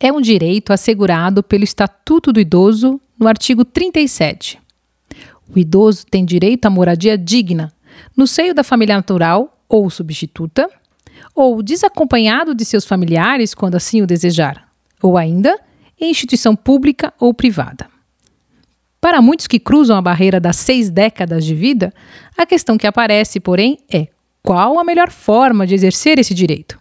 É um direito assegurado pelo Estatuto do Idoso no artigo 37. O idoso tem direito à moradia digna, no seio da família natural ou substituta, ou desacompanhado de seus familiares quando assim o desejar, ou ainda em instituição pública ou privada. Para muitos que cruzam a barreira das seis décadas de vida, a questão que aparece, porém, é qual a melhor forma de exercer esse direito?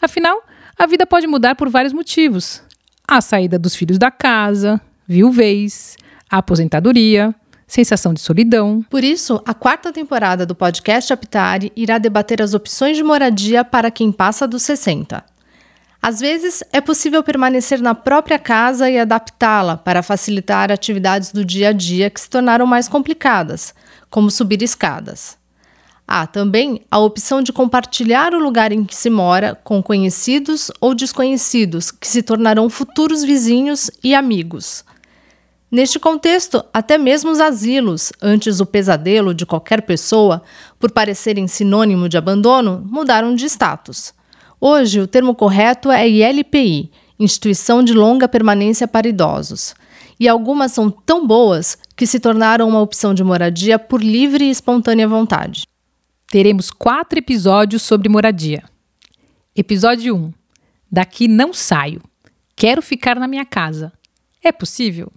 Afinal, a vida pode mudar por vários motivos: a saída dos filhos da casa, viuvez, a aposentadoria, sensação de solidão. Por isso, a quarta temporada do podcast Aptare irá debater as opções de moradia para quem passa dos 60. Às vezes, é possível permanecer na própria casa e adaptá-la para facilitar atividades do dia a dia que se tornaram mais complicadas, como subir escadas. Há também a opção de compartilhar o lugar em que se mora com conhecidos ou desconhecidos que se tornarão futuros vizinhos e amigos. Neste contexto, até mesmo os asilos, antes o pesadelo de qualquer pessoa, por parecerem sinônimo de abandono, mudaram de status. Hoje, o termo correto é ILPI Instituição de Longa Permanência para Idosos. E algumas são tão boas que se tornaram uma opção de moradia por livre e espontânea vontade. Teremos quatro episódios sobre moradia. Episódio 1: Daqui não saio. Quero ficar na minha casa. É possível?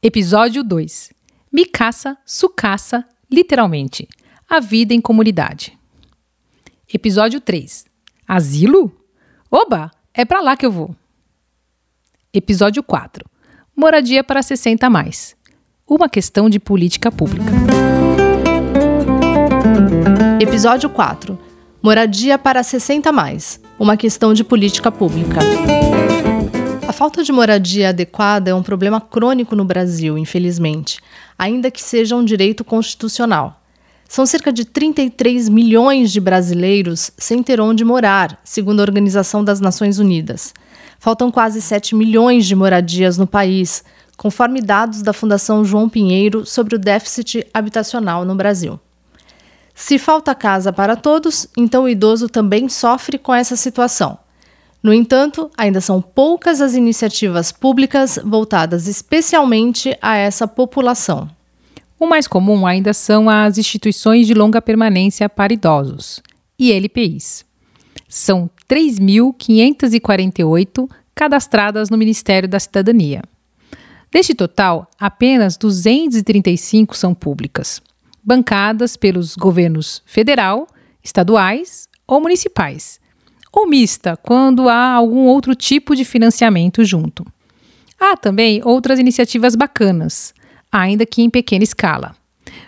Episódio 2: Me caça, sucaça, literalmente. A vida em comunidade. Episódio 3: Asilo? Oba, é para lá que eu vou. Episódio 4: Moradia para 60 mais. Uma questão de política pública. Episódio 4: Moradia para 60 mais. Uma questão de política pública. A falta de moradia adequada é um problema crônico no Brasil, infelizmente, ainda que seja um direito constitucional. São cerca de 33 milhões de brasileiros sem ter onde morar, segundo a Organização das Nações Unidas. Faltam quase 7 milhões de moradias no país, conforme dados da Fundação João Pinheiro sobre o déficit habitacional no Brasil. Se falta casa para todos, então o idoso também sofre com essa situação. No entanto, ainda são poucas as iniciativas públicas voltadas especialmente a essa população. O mais comum ainda são as instituições de longa permanência para idosos, ILPIs. São 3.548 cadastradas no Ministério da Cidadania. Deste total, apenas 235 são públicas, bancadas pelos governos federal, estaduais ou municipais ou mista, quando há algum outro tipo de financiamento junto. Há também outras iniciativas bacanas, ainda que em pequena escala.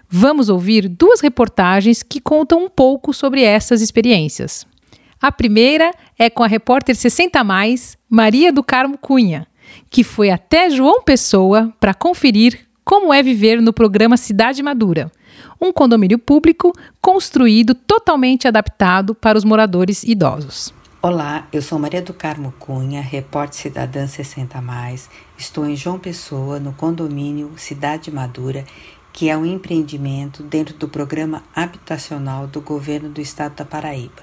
Vamos ouvir duas reportagens que contam um pouco sobre essas experiências. A primeira é com a repórter 60 mais, Maria do Carmo Cunha, que foi até João Pessoa para conferir como é viver no programa Cidade Madura, um condomínio público construído totalmente adaptado para os moradores idosos. Olá, eu sou Maria do Carmo Cunha, repórter Cidadã 60 Mais. Estou em João Pessoa, no condomínio Cidade Madura, que é um empreendimento dentro do programa habitacional do governo do estado da Paraíba,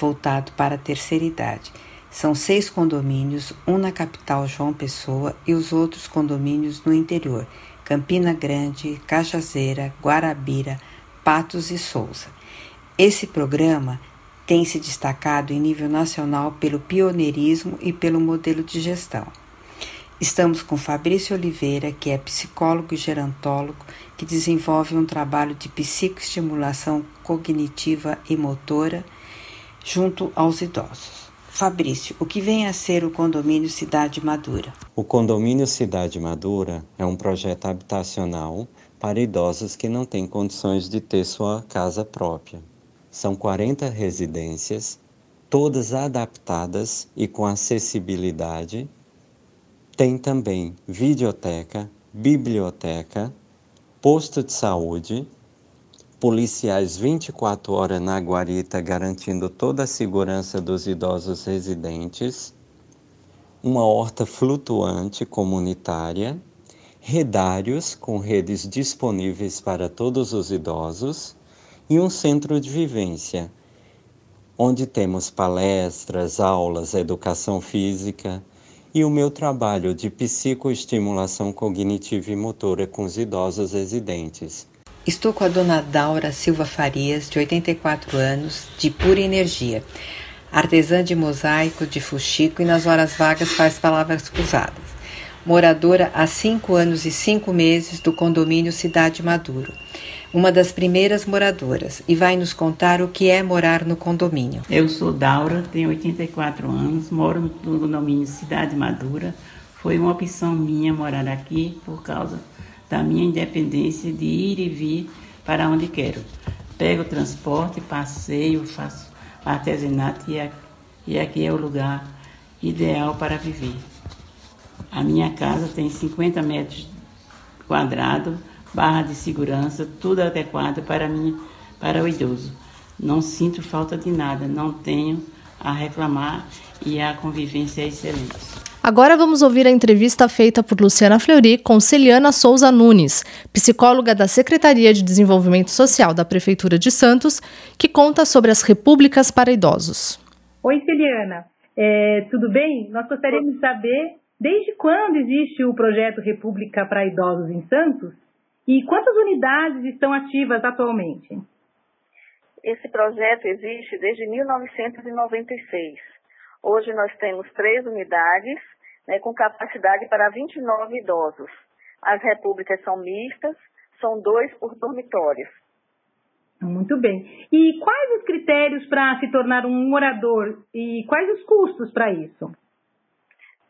voltado para a terceira idade. São seis condomínios, um na capital João Pessoa e os outros condomínios no interior: Campina Grande, Cajazeira, Guarabira, Patos e Souza. Esse programa tem se destacado em nível nacional pelo pioneirismo e pelo modelo de gestão. Estamos com Fabrício Oliveira, que é psicólogo e gerontólogo, que desenvolve um trabalho de psicoestimulação cognitiva e motora junto aos idosos. Fabrício, o que vem a ser o Condomínio Cidade Madura? O Condomínio Cidade Madura é um projeto habitacional para idosos que não têm condições de ter sua casa própria. São 40 residências todas adaptadas e com acessibilidade. Tem também videoteca, biblioteca, posto de saúde, policiais 24 horas na guarita garantindo toda a segurança dos idosos residentes, uma horta flutuante comunitária, redários com redes disponíveis para todos os idosos. E um centro de vivência, onde temos palestras, aulas, educação física. E o meu trabalho de psicoestimulação cognitiva e motora com os idosos residentes. Estou com a dona Daura Silva Farias, de 84 anos, de pura energia, artesã de mosaico, de fuxico e nas horas vagas faz palavras cruzadas. Moradora há cinco anos e cinco meses do condomínio Cidade Maduro uma das primeiras moradoras, e vai nos contar o que é morar no condomínio. Eu sou Daura, tenho 84 anos, moro no condomínio Cidade Madura. Foi uma opção minha morar aqui por causa da minha independência de ir e vir para onde quero. Pego transporte, passeio, faço artesanato e aqui é o lugar ideal para viver. A minha casa tem 50 metros quadrados barra de segurança, tudo adequado para mim, para o idoso. Não sinto falta de nada, não tenho a reclamar e a convivência é excelente. Agora vamos ouvir a entrevista feita por Luciana Fleury com Celiana Souza Nunes, psicóloga da Secretaria de Desenvolvimento Social da Prefeitura de Santos, que conta sobre as repúblicas para idosos. Oi, Celiana. É, tudo bem? Nós gostaríamos de saber desde quando existe o projeto República para Idosos em Santos e quantas unidades estão ativas atualmente? Esse projeto existe desde 1996. Hoje nós temos três unidades né, com capacidade para 29 idosos. As repúblicas são mistas, são dois por dormitórios. Muito bem. E quais os critérios para se tornar um morador e quais os custos para isso?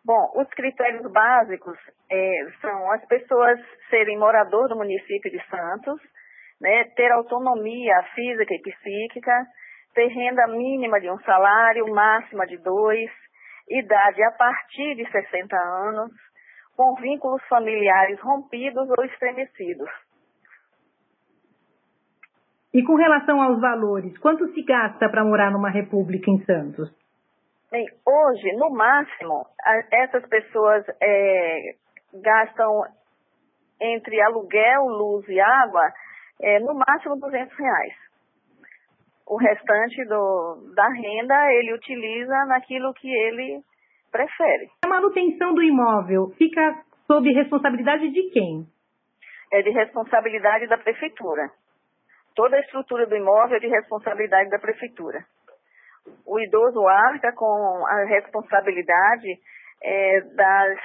Bom, os critérios básicos é, são as pessoas serem morador do município de Santos, né, ter autonomia física e psíquica, ter renda mínima de um salário, máxima de dois, idade a partir de 60 anos, com vínculos familiares rompidos ou estremecidos. E com relação aos valores, quanto se gasta para morar numa república em Santos? Bem, hoje, no máximo, essas pessoas é, gastam entre aluguel, luz e água, é, no máximo 200 reais. O restante do, da renda ele utiliza naquilo que ele prefere. A manutenção do imóvel fica sob responsabilidade de quem? É de responsabilidade da prefeitura. Toda a estrutura do imóvel é de responsabilidade da prefeitura o idoso arca com a responsabilidade é, das,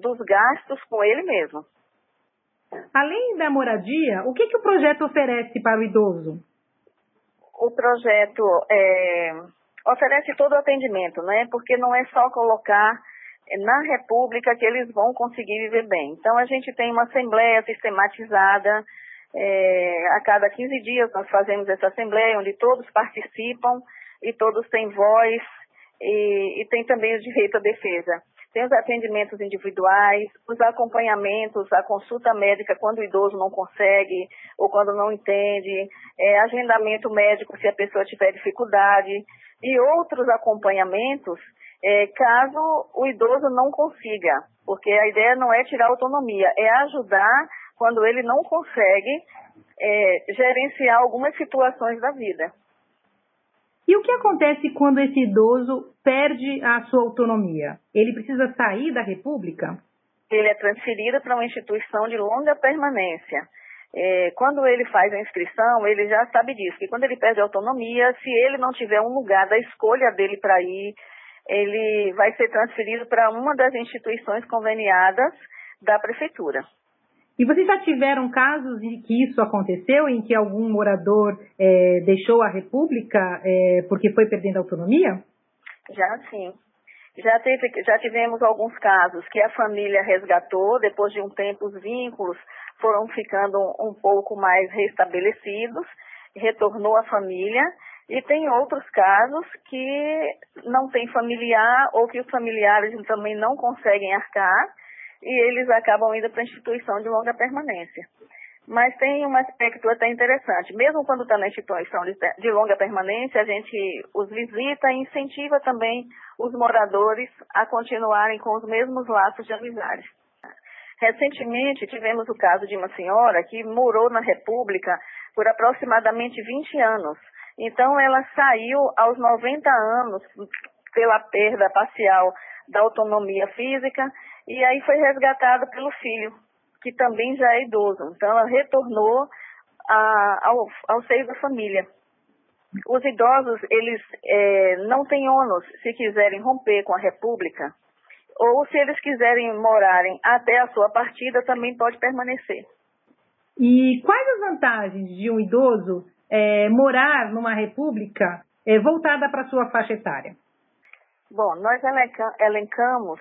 dos gastos com ele mesmo. Além da moradia, o que, que o projeto oferece para o idoso? O projeto é, oferece todo o atendimento, né? Porque não é só colocar na República que eles vão conseguir viver bem. Então, a gente tem uma assembleia sistematizada é, a cada 15 dias nós fazemos essa assembleia onde todos participam e todos têm voz e, e tem também o direito à defesa. Tem os atendimentos individuais, os acompanhamentos, a consulta médica quando o idoso não consegue ou quando não entende, é, agendamento médico se a pessoa tiver dificuldade e outros acompanhamentos é, caso o idoso não consiga, porque a ideia não é tirar autonomia, é ajudar quando ele não consegue é, gerenciar algumas situações da vida. E o que acontece quando esse idoso perde a sua autonomia? Ele precisa sair da República? Ele é transferido para uma instituição de longa permanência. É, quando ele faz a inscrição, ele já sabe disso, que quando ele perde a autonomia, se ele não tiver um lugar da escolha dele para ir, ele vai ser transferido para uma das instituições conveniadas da prefeitura. E vocês já tiveram casos em que isso aconteceu, em que algum morador é, deixou a República é, porque foi perdendo autonomia? Já sim. Já, teve, já tivemos alguns casos que a família resgatou, depois de um tempo os vínculos foram ficando um pouco mais restabelecidos, retornou a família E tem outros casos que não tem familiar ou que os familiares também não conseguem arcar e eles acabam indo para a instituição de longa permanência. Mas tem um aspecto até interessante. Mesmo quando está na instituição de, longa permanência, a gente os visita e incentiva também os moradores a continuarem com os mesmos laços de amizade. Recentemente, tivemos o caso de uma senhora que morou na República por aproximadamente 20 anos então, ela saiu aos 90 anos pela perda parcial da autonomia física e aí foi resgatada pelo filho, que também já é idoso. Então, ela retornou a, ao, ao seio da família. Os idosos, eles é, não têm ônus se quiserem romper com a República, ou se eles quiserem morarem até a sua partida, também pode permanecer. E quais as vantagens de um idoso é, morar numa república é, voltada para a sua faixa etária? Bom, nós elencamos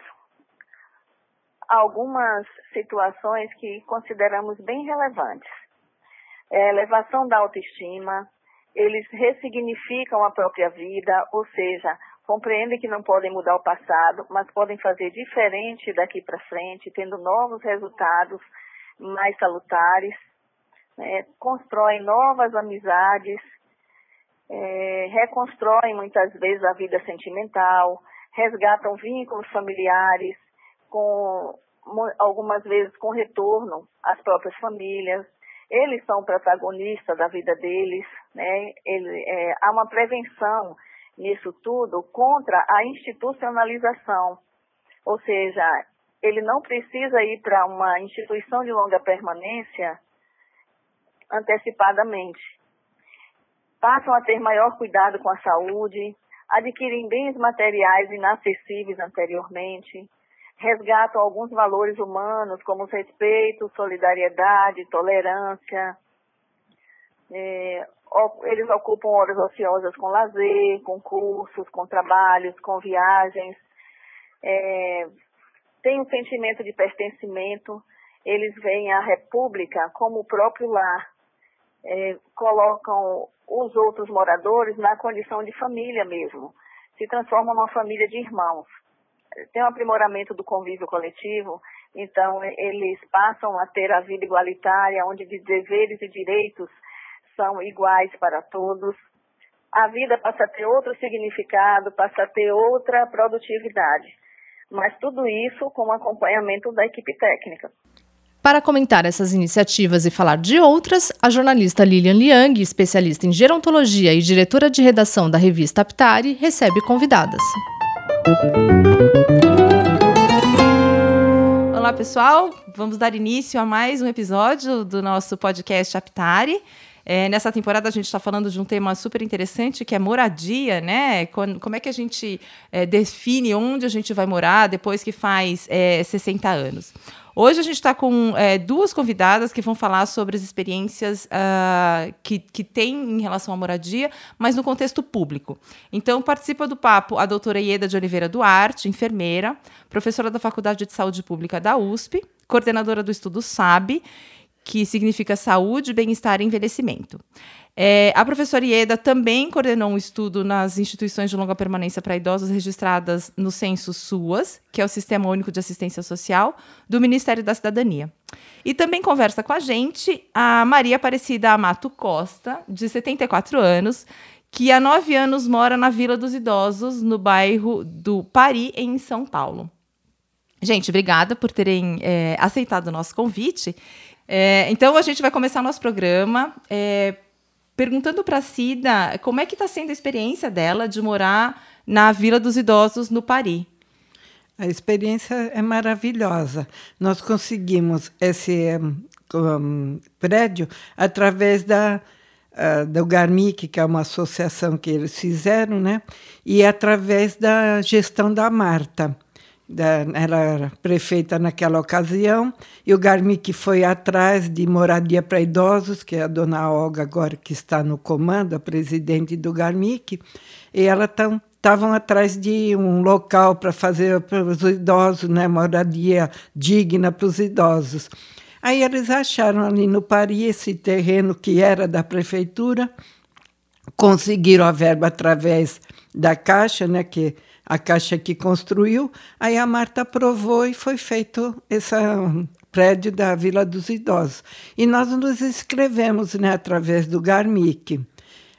algumas situações que consideramos bem relevantes. É, elevação da autoestima, eles ressignificam a própria vida, ou seja, compreendem que não podem mudar o passado, mas podem fazer diferente daqui para frente, tendo novos resultados mais salutares é, constroem novas amizades, é, reconstroem muitas vezes a vida sentimental, resgatam vínculos familiares, com algumas vezes com retorno às próprias famílias. Eles são protagonistas da vida deles, né? Ele, é, há uma prevenção nisso tudo contra a institucionalização, ou seja, ele não precisa ir para uma instituição de longa permanência antecipadamente. Passam a ter maior cuidado com a saúde, adquirem bens materiais inacessíveis anteriormente, resgatam alguns valores humanos como respeito, solidariedade, tolerância. É, eles ocupam horas ociosas com lazer, com cursos, com trabalhos, com viagens. É, têm um sentimento de pertencimento. Eles veem a República como o próprio lar, é, colocam os outros moradores na condição de família mesmo, se transformam numa família de irmãos. Tem um aprimoramento do convívio coletivo, então eles passam a ter a vida igualitária, onde deveres e direitos são iguais para todos. A vida passa a ter outro significado, passa a ter outra produtividade. Mas tudo isso com acompanhamento da equipe técnica. Para comentar essas iniciativas e falar de outras, a jornalista Lilian Liang, especialista em gerontologia e diretora de redação da revista Aptari, recebe convidadas. Olá, pessoal. Vamos dar início a mais um episódio do nosso podcast Aptari. É, nessa temporada a gente está falando de um tema super interessante que é moradia, né? Como, é que a gente é, define onde a gente vai morar depois que faz é, 60 anos? Hoje a gente está com é, duas convidadas que vão falar sobre as experiências uh, que, que tem em relação à moradia, mas no contexto público. Então, participa do papo a doutora Ieda de Oliveira Duarte, enfermeira, professora da Faculdade de Saúde Pública da USP, coordenadora do estudo SAB, que significa Saúde, Bem-Estar e Envelhecimento. É, a professora Ieda também coordenou um estudo nas instituições de longa permanência para idosos registradas no censo SUAS, que é o Sistema Único de Assistência Social, do Ministério da Cidadania. E também conversa com a gente a Maria Aparecida Amato Costa, de 74 anos, que há nove anos mora na Vila dos Idosos, no bairro do Pari, em São Paulo. Gente, obrigada por terem é, aceitado o nosso convite. É, então, a gente vai começar nosso programa. É, perguntando para a Cida como é que está sendo a experiência dela de morar na Vila dos Idosos, no Paris. A experiência é maravilhosa. Nós conseguimos esse um, prédio através da, uh, do Garmic, que é uma associação que eles fizeram, né? e através da gestão da Marta ela era prefeita naquela ocasião, e o Garmic foi atrás de moradia para idosos, que é a dona Olga agora que está no comando, a presidente do Garmic, e ela estavam atrás de um local para fazer para os idosos, né, moradia digna para os idosos. Aí eles acharam ali no Paris esse terreno que era da prefeitura, conseguiram a verba através da Caixa, né, que a Caixa que construiu, aí a Marta aprovou e foi feito esse prédio da Vila dos Idosos. E nós nos inscrevemos né, através do Garmic.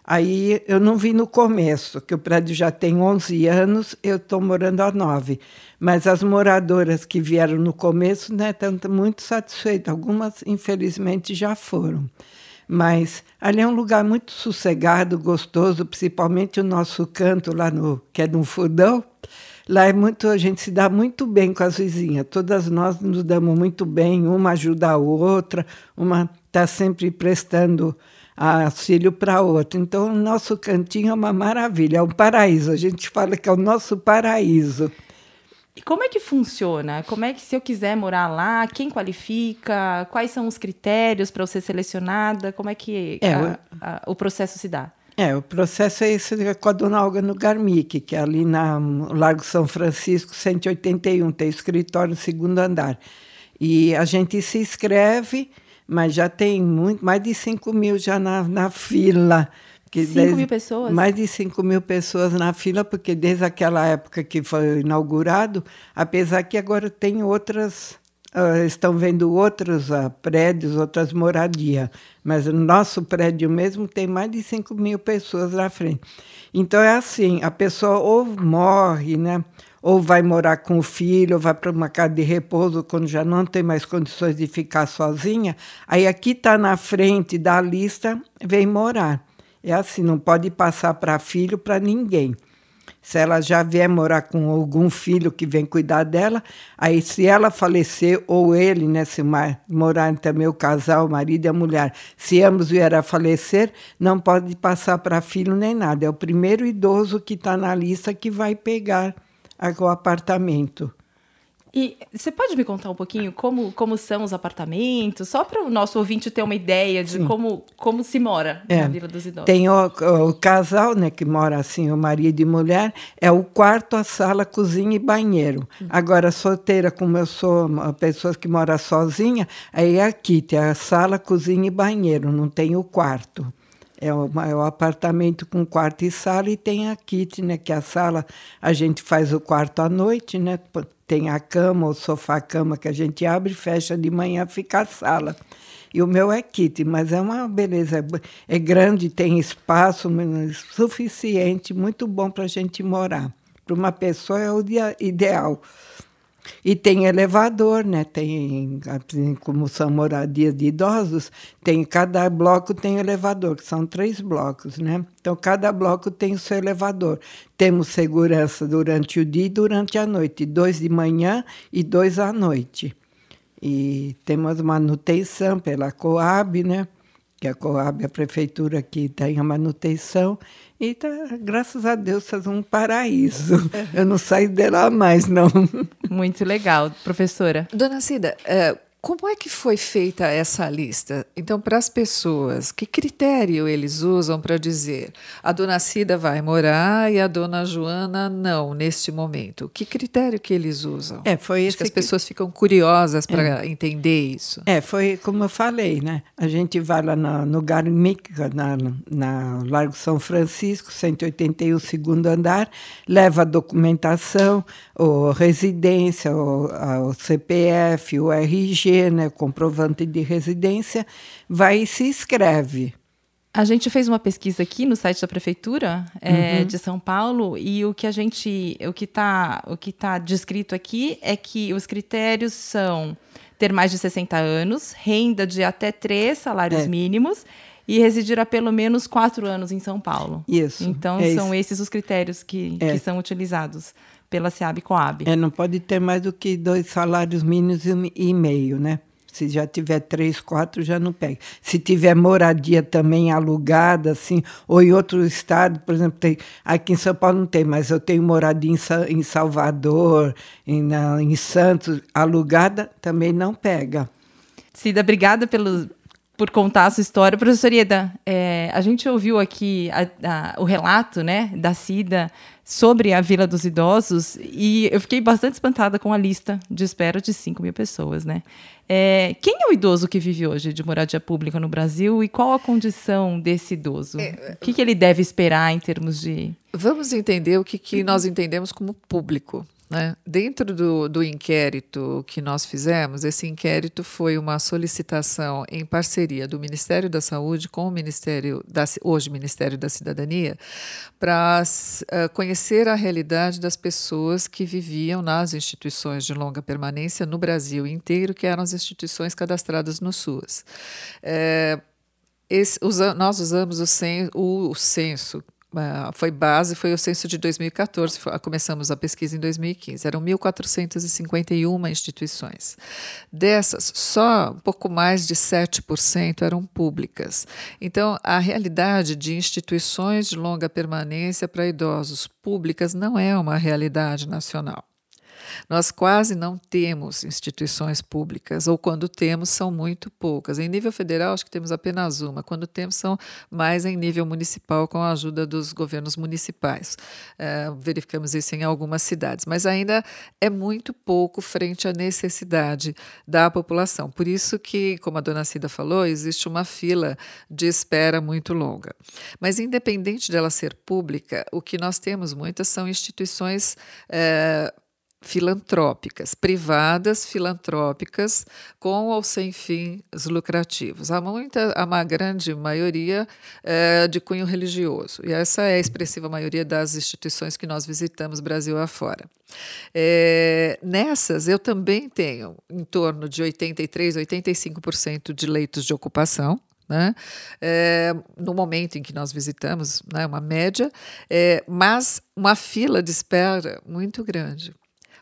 Aí eu não vi no começo, que o prédio já tem 11 anos, eu estou morando há 9. Mas as moradoras que vieram no começo né, estão muito satisfeitas. Algumas, infelizmente, já foram. Mas ali é um lugar muito sossegado, gostoso, principalmente o nosso canto lá no que é no Fudão. Lá é muito, a gente se dá muito bem com as vizinhas. Todas nós nos damos muito bem, uma ajuda a outra, uma está sempre prestando auxílio para outra. Então, o nosso cantinho é uma maravilha, é um paraíso. A gente fala que é o nosso paraíso. E como é que funciona? Como é que, se eu quiser morar lá, quem qualifica? Quais são os critérios para eu ser selecionada? Como é que é, a, a, o processo se dá? É, o processo é esse com a dona Olga no Garmic, que é ali no Largo São Francisco, 181, tem escritório no segundo andar. E a gente se inscreve, mas já tem muito, mais de 5 mil já na, na fila. 5 mil pessoas? Mais de 5 mil pessoas na fila, porque desde aquela época que foi inaugurado, apesar que agora tem outras, uh, estão vendo outros uh, prédios, outras moradias, mas o nosso prédio mesmo tem mais de 5 mil pessoas na frente. Então é assim, a pessoa ou morre, né? ou vai morar com o filho, ou vai para uma casa de repouso quando já não tem mais condições de ficar sozinha, aí aqui está na frente da lista, vem morar. É assim, não pode passar para filho para ninguém. Se ela já vier morar com algum filho que vem cuidar dela, aí se ela falecer, ou ele, né, se morar também o casal, o marido e a mulher, se ambos vierem a falecer, não pode passar para filho nem nada. É o primeiro idoso que está na lista que vai pegar o apartamento. E você pode me contar um pouquinho como, como são os apartamentos, só para o nosso ouvinte ter uma ideia de como, como se mora é. na Vila dos Idosos? Tem o, o, casal, né, que mora assim, o marido e mulher, é o quarto, a sala, cozinha e banheiro. Uhum. Agora, solteira, como eu sou uma pessoa que mora sozinha, aí é aqui tem a sala, cozinha e banheiro, não tem o quarto. É o, é o apartamento com quarto e sala e tem a kitchen, né, que é a sala a gente faz o quarto à noite, né? Tem a cama, o sofá-cama que a gente abre e fecha de manhã, fica a sala. E o meu é kit, mas é uma beleza. É, é grande, tem espaço suficiente, muito bom para a gente morar. Para uma pessoa é o dia ideal. E tem elevador, né? Tem, assim, como são moradias de idosos, tem cada bloco tem elevador, que são três blocos, né? Então cada bloco tem o seu elevador. Temos segurança durante o dia e durante a noite, dois de manhã e dois à noite. E temos manutenção pela Coab, né? Que a Coab é a prefeitura que tem a manutenção e tá, graças a Deus, faz um paraíso. Eu não saio de lá mais, não. Muito legal, professora. Dona Cida, é, como é que foi feita essa lista? Então, para as pessoas, que critério eles usam para dizer a dona Cida vai morar e a dona Joana não, neste momento? Que critério que eles usam? É, foi Acho que as pessoas ficam curiosas para é. entender isso. É, foi como eu falei, né? A gente vai lá no, no Garmic, na, na Largo São Francisco, 181, segundo andar, leva a documentação, o residência, o CPF, o RG, né, comprovante de residência, vai e se inscreve. A gente fez uma pesquisa aqui no site da prefeitura é, uhum. de São Paulo e o que a gente, o que está, o que está descrito aqui é que os critérios são ter mais de 60 anos, renda de até três salários é. mínimos e residir há pelo menos quatro anos em São Paulo. Isso. Então é são isso. esses os critérios que, é. que são utilizados pela SEAB Coab. É, não pode ter mais do que dois salários mínimos e meio, né? Se já tiver três, quatro, já não pega. Se tiver moradia também alugada, assim, ou em outro estado, por exemplo, tem, aqui em São Paulo não tem, mas eu tenho moradia em, em Salvador, em, na, em Santos, alugada, também não pega. Cida, obrigada pelo, por contar a sua história. Professor Ieda, é, a gente ouviu aqui a, a, o relato né, da Cida sobre a Vila dos Idosos e eu fiquei bastante espantada com a lista de espera de 5 mil pessoas, né? É, quem é o idoso que vive hoje de moradia pública no Brasil e qual a condição desse idoso? É, o que, que, ele deve esperar em termos de. Vamos entender o que, que nós entendemos como público. Né? Dentro do, do inquérito que nós fizemos, esse inquérito foi uma solicitação em parceria do Ministério da Saúde com o Ministério da, hoje Ministério da Cidadania para uh, conhecer a realidade das pessoas que viviam nas instituições de longa permanência no Brasil inteiro, que eram as instituições cadastradas no SUAS. É, esse, usa, nós usamos o, cen, o, o censo foi base, foi o censo de 2014, foi, começamos a pesquisa em 2015. Eram 1.451 instituições. Dessas, só um pouco mais de 7% eram públicas. Então, a realidade de instituições de longa permanência para idosos públicas não é uma realidade nacional. Nós quase não temos instituições públicas, ou quando temos, são muito poucas. Em nível federal, acho que temos apenas uma. Quando temos, são mais em nível municipal, com a ajuda dos governos municipais. É, verificamos isso em algumas cidades, mas ainda é muito pouco frente à necessidade da população. Por isso que, como a dona Cida falou, existe uma fila de espera muito longa. Mas, independente dela ser pública, o que nós temos muitas são instituições. É, filantrópicas, privadas filantrópicas, com ou sem fins lucrativos. Há muita, há uma grande maioria é, de cunho religioso, e essa é a expressiva maioria das instituições que nós visitamos Brasil afora. É, nessas, eu também tenho em torno de 83, 85% de leitos de ocupação, né? É, no momento em que nós visitamos, né, uma média, é, mas uma fila de espera muito grande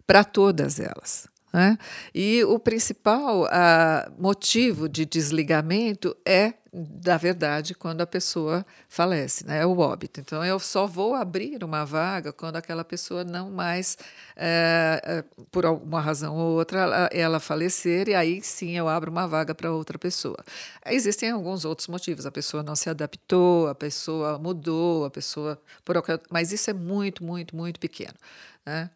para todas elas. Né? E o principal uh, motivo de desligamento é, da verdade, quando a pessoa falece, né? é o óbito. Então, eu só vou abrir uma vaga quando aquela pessoa não mais, é, por alguma razão ou outra, ela, falecer, e aí sim eu abro uma vaga para outra pessoa. Existem alguns outros motivos, a pessoa não se adaptou, a pessoa mudou, a pessoa. Por, mas isso é muito, muito, muito pequeno. Né?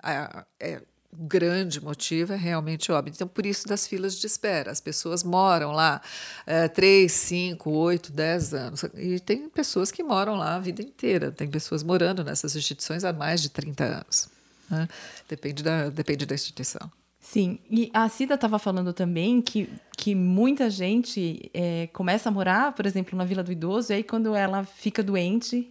É, grande motivo é realmente óbito. Então, por isso das filas de espera. As pessoas moram lá é, 3, 5, 8, 10 anos. E tem pessoas que moram lá a vida inteira. Tem pessoas morando nessas instituições há mais de 30 anos. Né? Depende, da, depende da instituição. Sim, e a Cida estava falando também que, que muita gente é, começa a morar, por exemplo, na Vila do Idoso, e aí quando ela fica doente,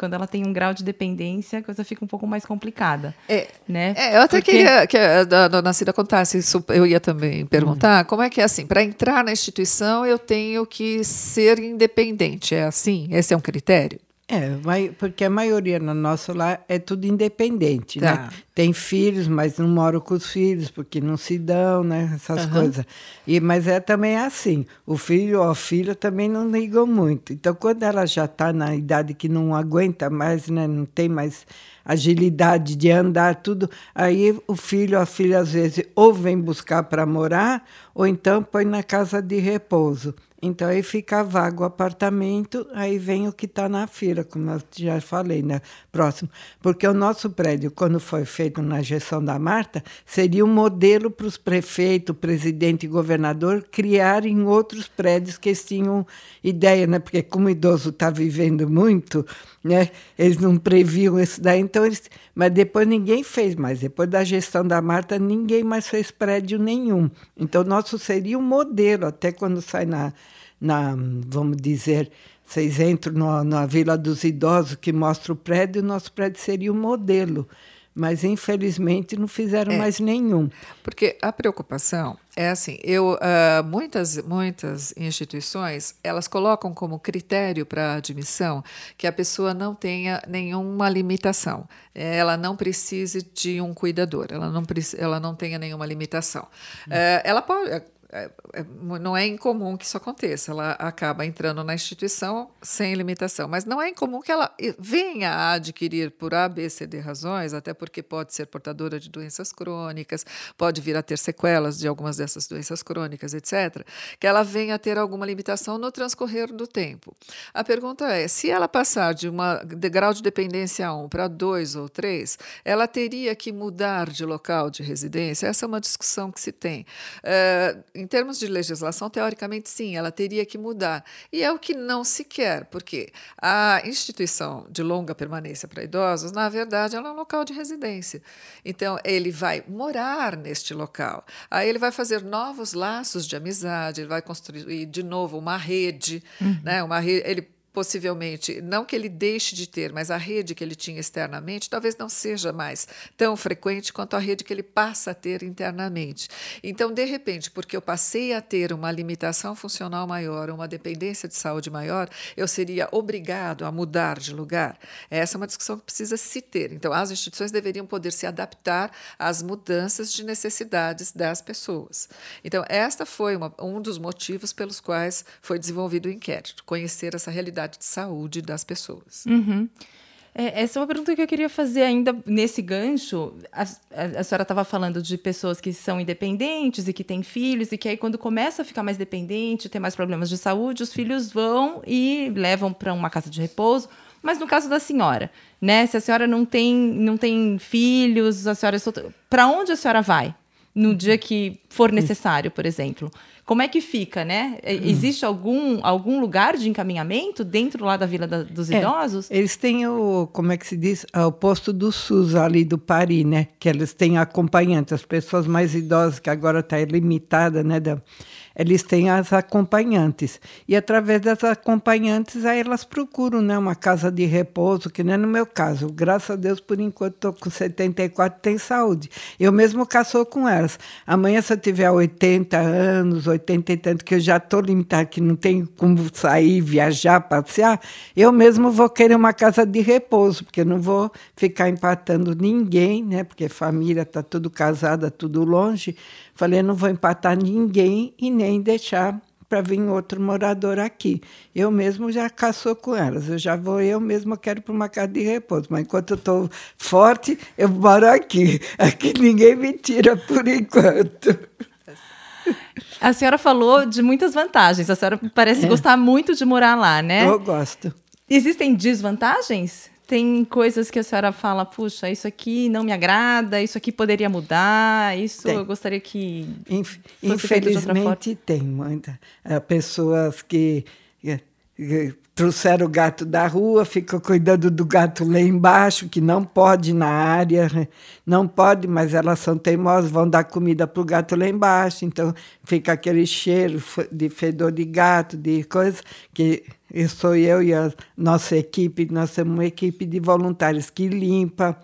quando ela tem um grau de dependência, a coisa fica um pouco mais complicada. É, né? É, eu até Porque... queria que a dona Cida contasse isso, eu ia também perguntar, hum. como é que é assim, para entrar na instituição eu tenho que ser independente, é assim? Esse é um critério? É, porque a maioria no nosso lar é tudo independente, tá. né? Tem filhos, mas não moram com os filhos porque não se dão, né? Essas uhum. coisas. E mas é também assim. O filho ou a filha também não ligam muito. Então, quando ela já está na idade que não aguenta mais, né? Não tem mais agilidade de andar tudo, aí o filho ou a filha às vezes ou vem buscar para morar ou então põe na casa de repouso. Então aí fica vago o apartamento, aí vem o que está na fila, como eu já falei, né? Próximo. Porque o nosso prédio, quando foi feito na gestão da Marta, seria um modelo para os prefeitos, presidente e governador criarem outros prédios que eles tinham ideia, né? Porque como o idoso está vivendo muito, né? Eles não previam isso daí, então eles. Mas depois ninguém fez mais. Depois da gestão da Marta, ninguém mais fez prédio nenhum. Então, nosso seria um modelo, até quando sai na, na vamos dizer, vocês entram no, na Vila dos Idosos, que mostra o prédio, nosso prédio seria um modelo mas infelizmente não fizeram é, mais nenhum. Porque a preocupação é assim, eu uh, muitas muitas instituições elas colocam como critério para admissão que a pessoa não tenha nenhuma limitação, ela não precise de um cuidador, ela não ela não tenha nenhuma limitação, hum. uh, ela pode é, é, não é incomum que isso aconteça. Ela acaba entrando na instituição sem limitação, mas não é incomum que ela venha a adquirir por A, B, C, D razões, até porque pode ser portadora de doenças crônicas, pode vir a ter sequelas de algumas dessas doenças crônicas, etc., que ela venha a ter alguma limitação no transcorrer do tempo. A pergunta é: se ela passar de uma de grau de dependência 1 para 2 ou 3, ela teria que mudar de local de residência? Essa é uma discussão que se tem. É, em termos de legislação, teoricamente, sim, ela teria que mudar. E é o que não se quer, porque a instituição de longa permanência para idosos, na verdade, ela é um local de residência. Então, ele vai morar neste local. Aí ele vai fazer novos laços de amizade, ele vai construir de novo uma rede, uhum. né? uma rede, ele possivelmente, não que ele deixe de ter, mas a rede que ele tinha externamente talvez não seja mais tão frequente quanto a rede que ele passa a ter internamente. Então, de repente, porque eu passei a ter uma limitação funcional maior, uma dependência de saúde maior, eu seria obrigado a mudar de lugar. Essa é uma discussão que precisa se ter. Então, as instituições deveriam poder se adaptar às mudanças de necessidades das pessoas. Então, esta foi uma, um dos motivos pelos quais foi desenvolvido o inquérito, conhecer essa realidade qualidade de saúde das pessoas. Uhum. É, essa é uma pergunta que eu queria fazer ainda nesse gancho. A, a, a senhora estava falando de pessoas que são independentes e que têm filhos, e que aí, quando começa a ficar mais dependente, ter mais problemas de saúde, os filhos vão e levam para uma casa de repouso. Mas no caso da senhora, né? Se a senhora não tem, não tem filhos, a senhora é para onde a senhora vai? No dia que for necessário, por exemplo. Como é que fica, né? É, hum. Existe algum, algum lugar de encaminhamento dentro lá da Vila da, dos é, Idosos? Eles têm o, como é que se diz? Ah, o posto do SUS ali do Pari, né? Que eles têm acompanhantes, as pessoas mais idosas, que agora está limitada, né? Da, eles têm as acompanhantes. E através das acompanhantes, aí elas procuram né, uma casa de repouso, que não é no meu caso. Graças a Deus, por enquanto, estou com 74, tem saúde. Eu mesmo caçou com elas. Amanhã, se eu tiver 80 anos, 80 e tanto, que eu já estou limitada, que não tenho como sair, viajar, passear, eu mesmo vou querer uma casa de repouso, porque eu não vou ficar empatando ninguém, né? Porque família está tudo casada, tudo longe. Falei, não vou empatar ninguém e nem deixar para vir outro morador aqui. Eu mesmo já caçou com elas. Eu já vou, eu mesmo quero para uma casa de repouso. Mas enquanto eu estou forte, eu moro aqui. Aqui ninguém me tira por enquanto. A senhora falou de muitas vantagens. A senhora parece é. gostar muito de morar lá, né? Eu gosto. Existem desvantagens? Tem coisas que a senhora fala, puxa, isso aqui não me agrada, isso aqui poderia mudar, isso tem. eu gostaria que. Inf infelizmente tem muita. Uh, pessoas que, que, que, trouxeram o gato da rua, ficam cuidando do gato lá embaixo, que não pode na área, não pode, mas elas são teimosas, vão dar comida para o gato lá embaixo, então fica aquele cheiro de fedor de gato, de coisa que eu sou eu e a nossa equipe, nós temos uma equipe de voluntários que limpa,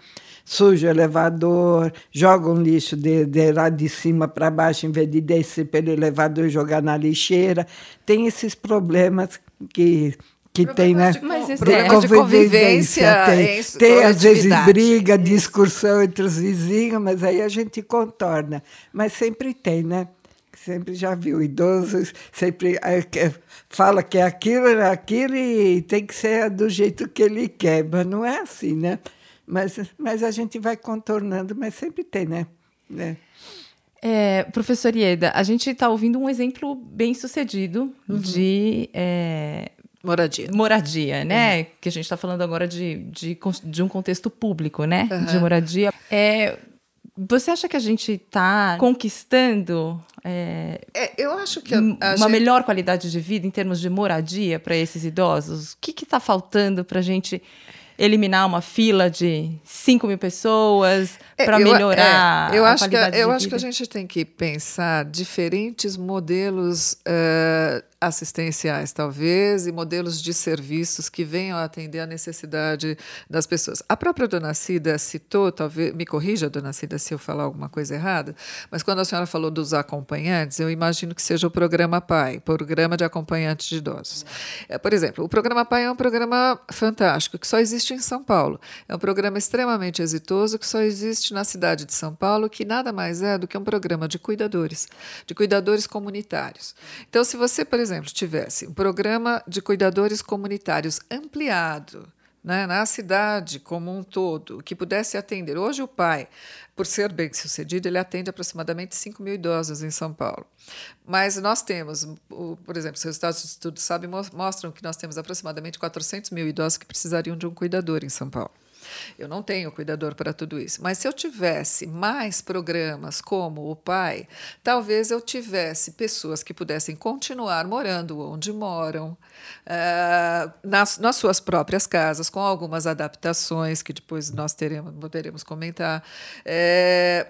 suja o elevador, joga um lixo de, de lá de cima para baixo, em vez de descer pelo elevador e jogar na lixeira. Tem esses problemas que que tem, né? Mas esse tem, de convivência. Tem, tem às vezes briga, discussão entre os vizinhos, mas aí a gente contorna. Mas sempre tem, né? Sempre já viu. Idosos sempre é, fala que é aquilo, é aquilo e tem que ser do jeito que ele quer, mas não é assim, né? Mas, mas a gente vai contornando, mas sempre tem, né? É. É, professor Ieda, a gente está ouvindo um exemplo bem sucedido uhum. de é, moradia, moradia, né? Uhum. Que a gente está falando agora de, de, de, um contexto público, né? Uhum. De moradia. É, você acha que a gente está conquistando é, é, eu acho que a, a uma gente... melhor qualidade de vida em termos de moradia para esses idosos? O que está faltando para a gente eliminar uma fila de 5 mil pessoas é, para melhorar é, eu a acho qualidade que, Eu vida? acho que a gente tem que pensar diferentes modelos uh, assistenciais, talvez, e modelos de serviços que venham a atender a necessidade das pessoas. A própria Dona Cida citou, talvez, me corrija, Dona Cida, se eu falar alguma coisa errada, mas quando a senhora falou dos acompanhantes, eu imagino que seja o programa PAI, Programa de Acompanhantes de Idosos. É, por exemplo, o programa PAI é um programa fantástico, que só existe em São Paulo. É um programa extremamente exitoso que só existe na cidade de São Paulo, que nada mais é do que um programa de cuidadores, de cuidadores comunitários. Então, se você, por exemplo, tivesse um programa de cuidadores comunitários ampliado, né, na cidade como um todo, que pudesse atender. Hoje, o pai, por ser bem sucedido, ele atende aproximadamente 5 mil idosos em São Paulo. Mas nós temos, por exemplo, os resultados do estudo sabem mostram que nós temos aproximadamente 400 mil idosos que precisariam de um cuidador em São Paulo. Eu não tenho cuidador para tudo isso. Mas se eu tivesse mais programas como o pai, talvez eu tivesse pessoas que pudessem continuar morando onde moram, uh, nas, nas suas próprias casas, com algumas adaptações que depois nós teremos, poderemos comentar. É,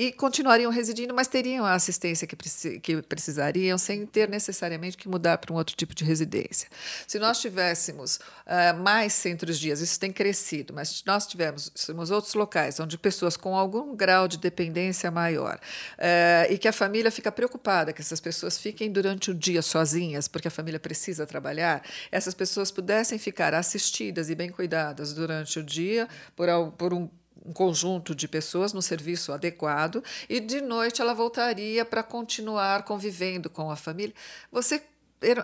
e continuariam residindo, mas teriam a assistência que, que precisariam, sem ter necessariamente que mudar para um outro tipo de residência. Se nós tivéssemos uh, mais centros-dias, isso tem crescido, mas se nós tivéssemos outros locais onde pessoas com algum grau de dependência maior uh, e que a família fica preocupada que essas pessoas fiquem durante o dia sozinhas, porque a família precisa trabalhar, essas pessoas pudessem ficar assistidas e bem cuidadas durante o dia por, por um um conjunto de pessoas no serviço adequado e de noite ela voltaria para continuar convivendo com a família. Você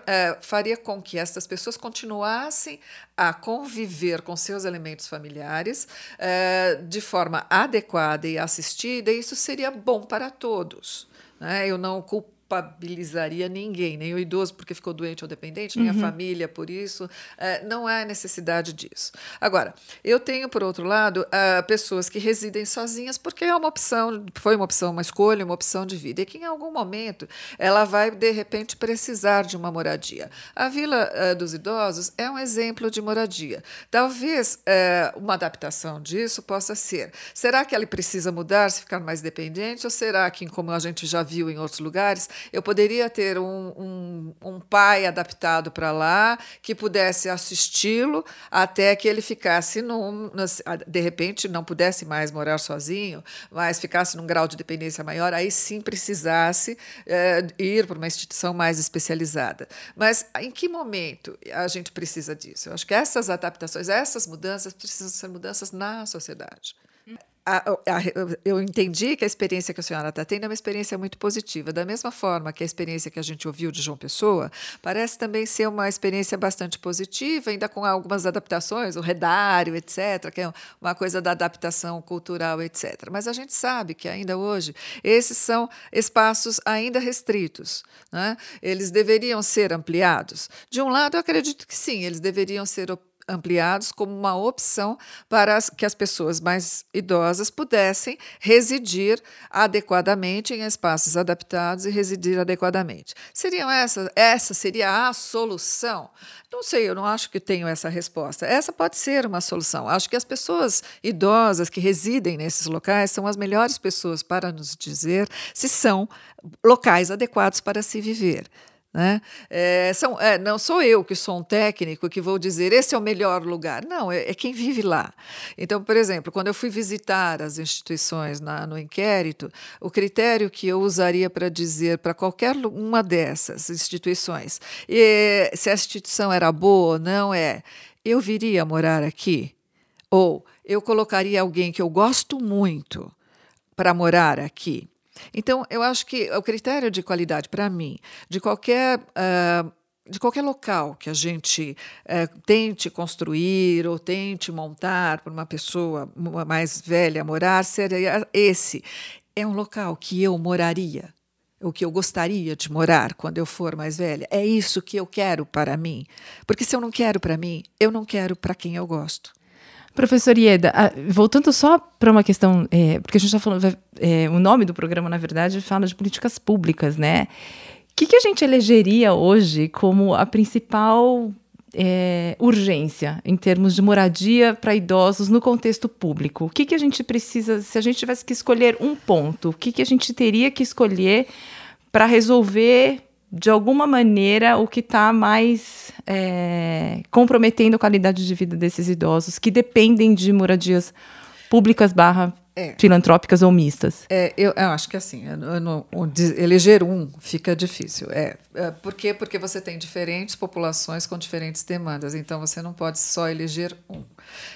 é, faria com que essas pessoas continuassem a conviver com seus elementos familiares é, de forma adequada e assistida, e isso seria bom para todos. Né? Eu não culpo culpabilizaria ninguém, nem o idoso porque ficou doente ou dependente, nem uhum. a família por isso. É, não há necessidade disso. Agora, eu tenho, por outro lado, uh, pessoas que residem sozinhas porque é uma opção, foi uma opção, uma escolha, uma opção de vida, e que em algum momento ela vai, de repente, precisar de uma moradia. A Vila uh, dos Idosos é um exemplo de moradia. Talvez uh, uma adaptação disso possa ser: será que ele precisa mudar, se ficar mais dependente, ou será que, como a gente já viu em outros lugares, eu poderia ter um, um, um pai adaptado para lá que pudesse assisti-lo até que ele ficasse num, de repente não pudesse mais morar sozinho, mas ficasse num grau de dependência maior, aí sim precisasse é, ir para uma instituição mais especializada. Mas em que momento a gente precisa disso? Eu acho que essas adaptações, essas mudanças precisam ser mudanças na sociedade a, a, eu entendi que a experiência que a senhora está tendo é uma experiência muito positiva. Da mesma forma que a experiência que a gente ouviu de João Pessoa, parece também ser uma experiência bastante positiva, ainda com algumas adaptações, o redário, etc., que é uma coisa da adaptação cultural, etc. Mas a gente sabe que ainda hoje esses são espaços ainda restritos. Né? Eles deveriam ser ampliados. De um lado, eu acredito que sim, eles deveriam ser ampliados como uma opção para que as pessoas mais idosas pudessem residir adequadamente em espaços adaptados e residir adequadamente. Seriam essa, essa seria a solução? Não sei, eu não acho que tenho essa resposta. Essa pode ser uma solução. Acho que as pessoas idosas que residem nesses locais são as melhores pessoas para nos dizer se são locais adequados para se viver. Né? É, são, é, não sou eu que sou um técnico que vou dizer esse é o melhor lugar. Não, é, é quem vive lá. Então, por exemplo, quando eu fui visitar as instituições na, no inquérito, o critério que eu usaria para dizer para qualquer uma dessas instituições e, se a instituição era boa ou não é, eu viria morar aqui? Ou eu colocaria alguém que eu gosto muito para morar aqui? Então, eu acho que o critério de qualidade, para mim, de qualquer. Uh, de qualquer local que a gente tente construir ou tente montar para uma pessoa mais velha morar, seria esse. É um local que eu moraria, o que eu gostaria de morar quando eu for mais velha. É isso que eu quero para mim. Porque se eu não quero para mim, eu não quero para quem eu gosto. Professor Ieda, voltando só para uma questão, é, porque a gente está falando, é, o nome do programa, na verdade, fala de políticas públicas, né? O que, que a gente elegeria hoje como a principal é, urgência em termos de moradia para idosos no contexto público? O que, que a gente precisa, se a gente tivesse que escolher um ponto, o que, que a gente teria que escolher para resolver de alguma maneira, o que está mais é, comprometendo a qualidade de vida desses idosos que dependem de moradias públicas barra é. filantrópicas ou mistas? É, eu, eu acho que assim, eu, não, eleger um fica difícil. É, é, por quê? Porque você tem diferentes populações com diferentes demandas, então você não pode só eleger um.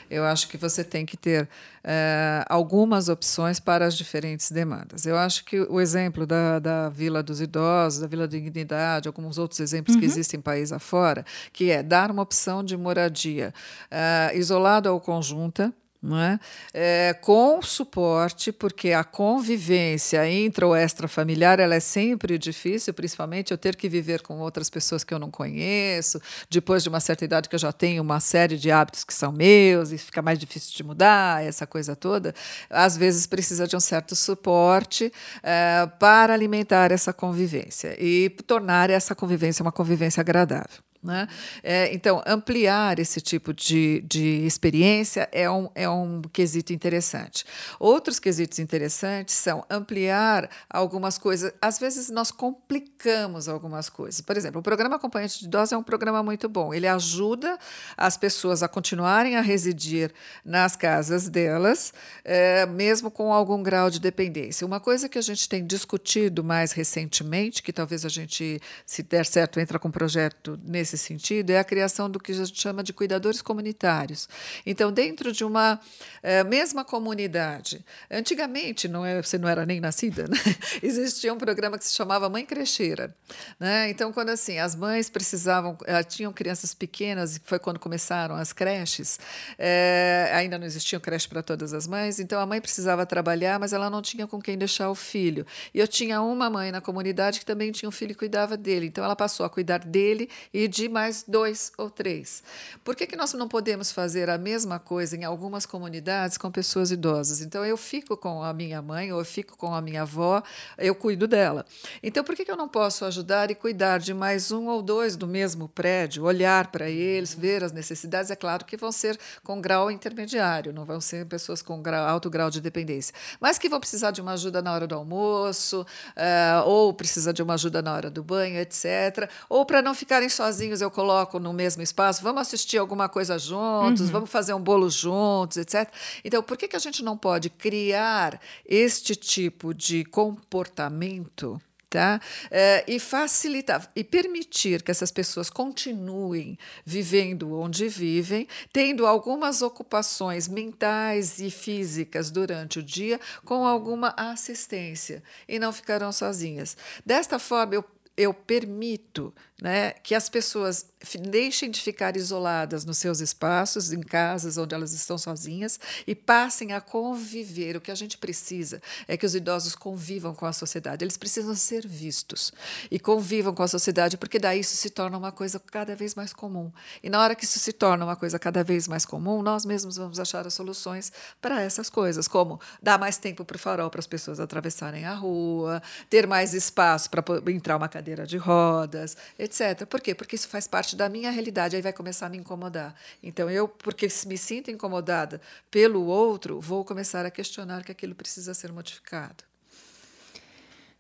Eu acho que você tem que ter é, algumas opções para as diferentes demandas. Eu acho que o exemplo da, da Vila dos Idosos, da Vila da Dignidade, alguns outros exemplos uhum. que existem em país afora, que é dar uma opção de moradia uh, isolado ou conjunta, é? É, com suporte, porque a convivência intra ou extrafamiliar ela é sempre difícil, principalmente eu ter que viver com outras pessoas que eu não conheço, depois de uma certa idade que eu já tenho uma série de hábitos que são meus e fica mais difícil de mudar, essa coisa toda, às vezes precisa de um certo suporte é, para alimentar essa convivência e tornar essa convivência uma convivência agradável. Né? É, então, ampliar esse tipo de, de experiência é um, é um quesito interessante. Outros quesitos interessantes são ampliar algumas coisas. Às vezes, nós complicamos algumas coisas. Por exemplo, o programa Acompanhante de Idosos é um programa muito bom. Ele ajuda as pessoas a continuarem a residir nas casas delas, é, mesmo com algum grau de dependência. Uma coisa que a gente tem discutido mais recentemente, que talvez a gente, se der certo, entra com um projeto nesse nesse sentido é a criação do que a gente chama de cuidadores comunitários. Então, dentro de uma é, mesma comunidade, antigamente, não é, você não era nem nascida, né? existia um programa que se chamava Mãe Crecheira. Né? Então, quando assim as mães precisavam, eh, tinham crianças pequenas, foi quando começaram as creches, é, ainda não existia creche para todas as mães, então a mãe precisava trabalhar, mas ela não tinha com quem deixar o filho. E eu tinha uma mãe na comunidade que também tinha um filho e cuidava dele, então ela passou a cuidar dele e de mais dois ou três. Por que, que nós não podemos fazer a mesma coisa em algumas comunidades com pessoas idosas? Então, eu fico com a minha mãe ou eu fico com a minha avó, eu cuido dela. Então, por que, que eu não posso ajudar e cuidar de mais um ou dois do mesmo prédio, olhar para eles, ver as necessidades? É claro que vão ser com grau intermediário, não vão ser pessoas com grau, alto grau de dependência, mas que vão precisar de uma ajuda na hora do almoço, uh, ou precisa de uma ajuda na hora do banho, etc. Ou para não ficarem sozinhos eu coloco no mesmo espaço, vamos assistir alguma coisa juntos, uhum. vamos fazer um bolo juntos, etc. Então, por que, que a gente não pode criar este tipo de comportamento? Tá? É, e facilitar e permitir que essas pessoas continuem vivendo onde vivem, tendo algumas ocupações mentais e físicas durante o dia com alguma assistência e não ficarão sozinhas. Desta forma, eu, eu permito né, que as pessoas deixem de ficar isoladas nos seus espaços, em casas onde elas estão sozinhas, e passem a conviver. O que a gente precisa é que os idosos convivam com a sociedade. Eles precisam ser vistos e convivam com a sociedade, porque daí isso se torna uma coisa cada vez mais comum. E na hora que isso se torna uma coisa cada vez mais comum, nós mesmos vamos achar as soluções para essas coisas, como dar mais tempo para o farol para as pessoas atravessarem a rua, ter mais espaço para entrar uma cadeira de rodas, etc etc. Por quê? Porque isso faz parte da minha realidade, aí vai começar a me incomodar. Então, eu, porque me sinto incomodada pelo outro, vou começar a questionar que aquilo precisa ser modificado.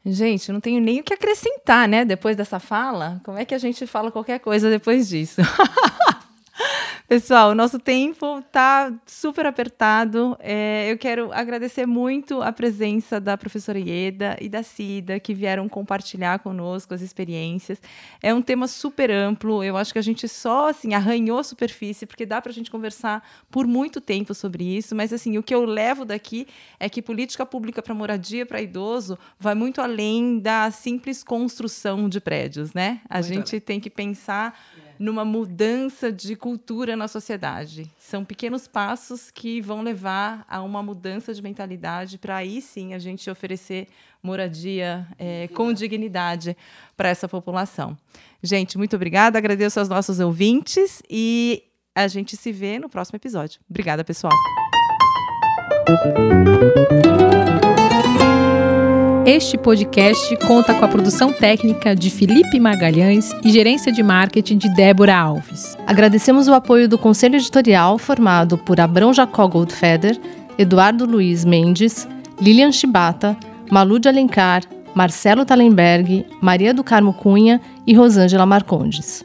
Gente, não tenho nem o que acrescentar, né? Depois dessa fala, como é que a gente fala qualquer coisa depois disso? Pessoal, o nosso tempo está super apertado. É, eu quero agradecer muito a presença da professora Ieda e da Cida, que vieram compartilhar conosco as experiências. É um tema super amplo. Eu acho que a gente só assim arranhou a superfície, porque dá para a gente conversar por muito tempo sobre isso. Mas assim, o que eu levo daqui é que política pública para moradia para idoso vai muito além da simples construção de prédios, né? A muito gente além. tem que pensar numa mudança de cultura na sociedade. São pequenos passos que vão levar a uma mudança de mentalidade para aí sim a gente oferecer moradia é, com dignidade para essa população. Gente, muito obrigada, agradeço aos nossos ouvintes e a gente se vê no próximo episódio. Obrigada, pessoal. Este podcast conta com a produção técnica de Felipe Magalhães e gerência de marketing de Débora Alves. Agradecemos o apoio do conselho editorial formado por Abrão Jacó Goldfeder, Eduardo Luiz Mendes, Lilian Chibata, Malu de Alencar, Marcelo Talenberg, Maria do Carmo Cunha e Rosângela Marcondes.